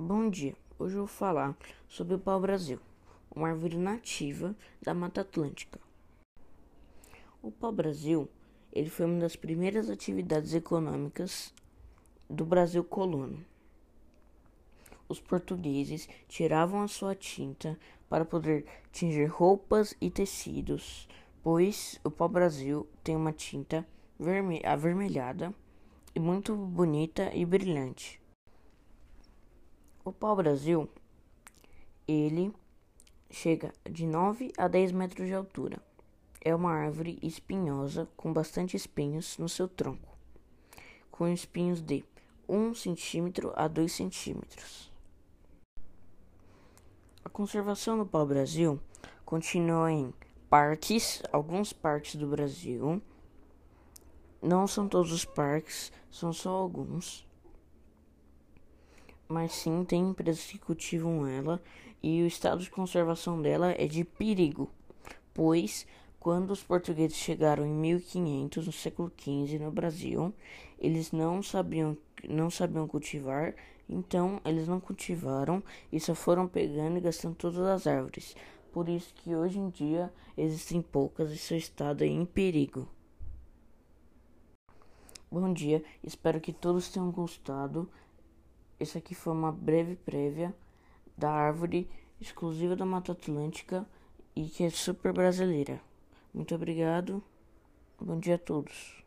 Bom dia, hoje eu vou falar sobre o pau-brasil, uma árvore nativa da Mata Atlântica. O pau-brasil, ele foi uma das primeiras atividades econômicas do Brasil colono. Os portugueses tiravam a sua tinta para poder tingir roupas e tecidos, pois o pau-brasil tem uma tinta avermelhada e muito bonita e brilhante. O pau-brasil, ele chega de 9 a 10 metros de altura. É uma árvore espinhosa com bastante espinhos no seu tronco, com espinhos de 1 centímetro a 2 centímetros. A conservação do pau-brasil continua em parques, alguns parques do Brasil. Não são todos os parques, são só alguns mas sim tem empresas que cultivam ela e o estado de conservação dela é de perigo, pois quando os portugueses chegaram em 1500 no século XV no Brasil, eles não sabiam não sabiam cultivar, então eles não cultivaram e só foram pegando e gastando todas as árvores. Por isso que hoje em dia existem poucas e seu estado é em perigo. Bom dia, espero que todos tenham gostado. Esse aqui foi uma breve prévia da árvore exclusiva da Mata Atlântica e que é super brasileira. Muito obrigado. Bom dia a todos.